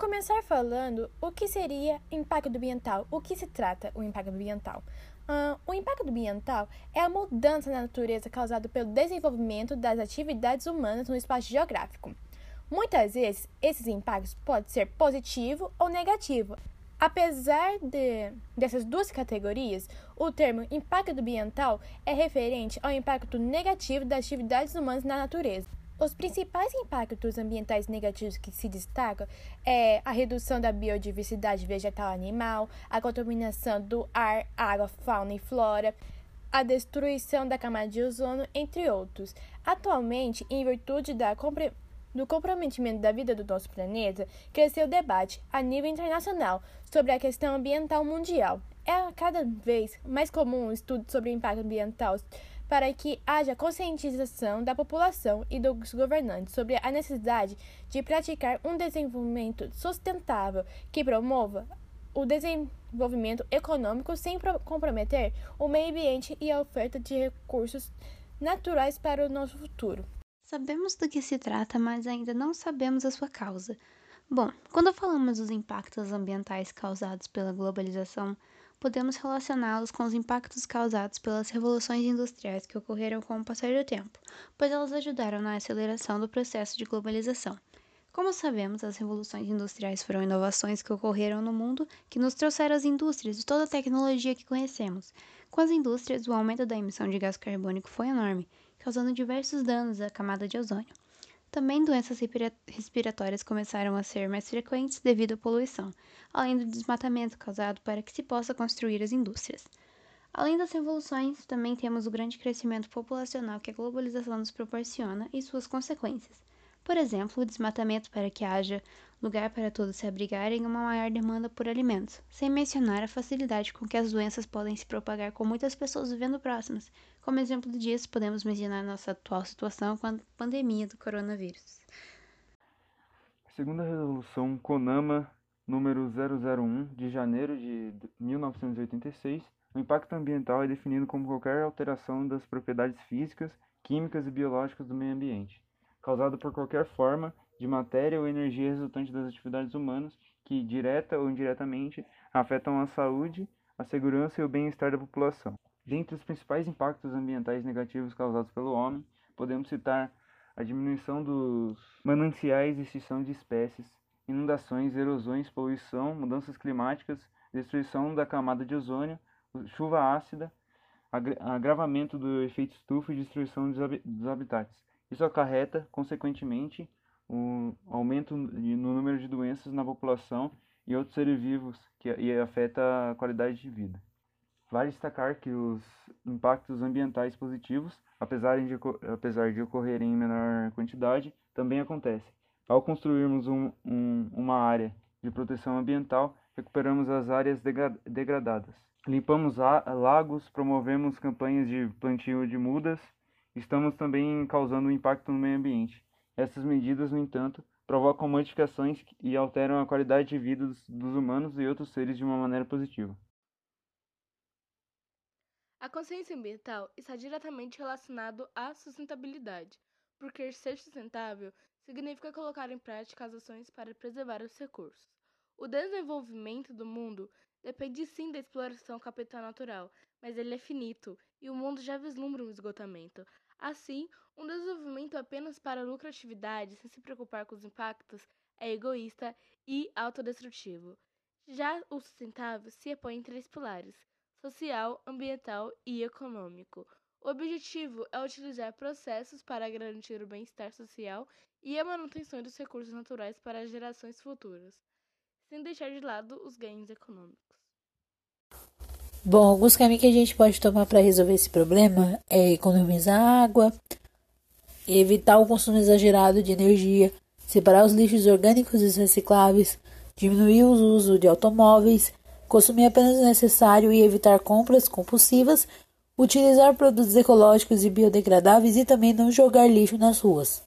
começar falando o que seria impacto ambiental. O que se trata o impacto ambiental? Uh, o impacto ambiental é a mudança na natureza causada pelo desenvolvimento das atividades humanas no espaço geográfico. Muitas vezes, esses impactos podem ser positivo ou negativo. Apesar de, dessas duas categorias, o termo impacto ambiental é referente ao impacto negativo das atividades humanas na natureza. Os principais impactos ambientais negativos que se destacam é a redução da biodiversidade vegetal e animal, a contaminação do ar, água, fauna e flora, a destruição da camada de ozônio, entre outros. Atualmente, em virtude da compre do comprometimento da vida do nosso planeta, cresceu o debate a nível internacional sobre a questão ambiental mundial. É cada vez mais comum o estudo sobre o impacto ambiental para que haja conscientização da população e dos governantes sobre a necessidade de praticar um desenvolvimento sustentável que promova o desenvolvimento econômico sem comprometer o meio ambiente e a oferta de recursos naturais para o nosso futuro. Sabemos do que se trata, mas ainda não sabemos a sua causa. Bom, quando falamos dos impactos ambientais causados pela globalização, podemos relacioná-los com os impactos causados pelas revoluções industriais que ocorreram com o passar do tempo, pois elas ajudaram na aceleração do processo de globalização. Como sabemos, as revoluções industriais foram inovações que ocorreram no mundo que nos trouxeram as indústrias e toda a tecnologia que conhecemos. Com as indústrias, o aumento da emissão de gás carbônico foi enorme, causando diversos danos à camada de ozônio. Também doenças respiratórias começaram a ser mais frequentes devido à poluição, além do desmatamento causado para que se possa construir as indústrias. Além das revoluções, também temos o grande crescimento populacional que a globalização nos proporciona e suas consequências. Por exemplo, o desmatamento para que haja lugar para todos se abrigarem e uma maior demanda por alimentos, sem mencionar a facilidade com que as doenças podem se propagar com muitas pessoas vivendo próximas. Como exemplo disso, podemos mencionar nossa atual situação com a pandemia do coronavírus. Segundo a resolução CONAMA número 001 de janeiro de 1986, o impacto ambiental é definido como qualquer alteração das propriedades físicas, químicas e biológicas do meio ambiente, causado por qualquer forma de matéria ou energia resultante das atividades humanas que, direta ou indiretamente, afetam a saúde, a segurança e o bem-estar da população. Dentre os principais impactos ambientais negativos causados pelo homem, podemos citar a diminuição dos mananciais e extinção de espécies, inundações, erosões, poluição, mudanças climáticas, destruição da camada de ozônio, chuva ácida, agravamento do efeito estufa e destruição dos habitats. Isso acarreta, consequentemente, um aumento no número de doenças na população e outros seres vivos que e afeta a qualidade de vida. Vale destacar que os impactos ambientais positivos, apesar de, apesar de ocorrerem em menor quantidade, também acontecem. Ao construirmos um, um, uma área de proteção ambiental, recuperamos as áreas degradadas. Limpamos lagos, promovemos campanhas de plantio de mudas, estamos também causando um impacto no meio ambiente. Essas medidas, no entanto, provocam modificações e alteram a qualidade de vida dos, dos humanos e outros seres de uma maneira positiva. A consciência ambiental está diretamente relacionado à sustentabilidade, porque ser sustentável significa colocar em prática as ações para preservar os recursos. O desenvolvimento do mundo depende sim da exploração capital natural, mas ele é finito e o mundo já vislumbra um esgotamento. Assim, um desenvolvimento apenas para lucratividade, sem se preocupar com os impactos, é egoísta e autodestrutivo. Já o sustentável se apoia em três pilares: social, ambiental e econômico. O objetivo é utilizar processos para garantir o bem-estar social e a manutenção dos recursos naturais para gerações futuras, sem deixar de lado os ganhos econômicos. Bom, alguns caminhos que a gente pode tomar para resolver esse problema é economizar água, evitar o consumo exagerado de energia, separar os lixos orgânicos e recicláveis, diminuir o uso de automóveis, consumir apenas o necessário e evitar compras compulsivas, utilizar produtos ecológicos e biodegradáveis e também não jogar lixo nas ruas.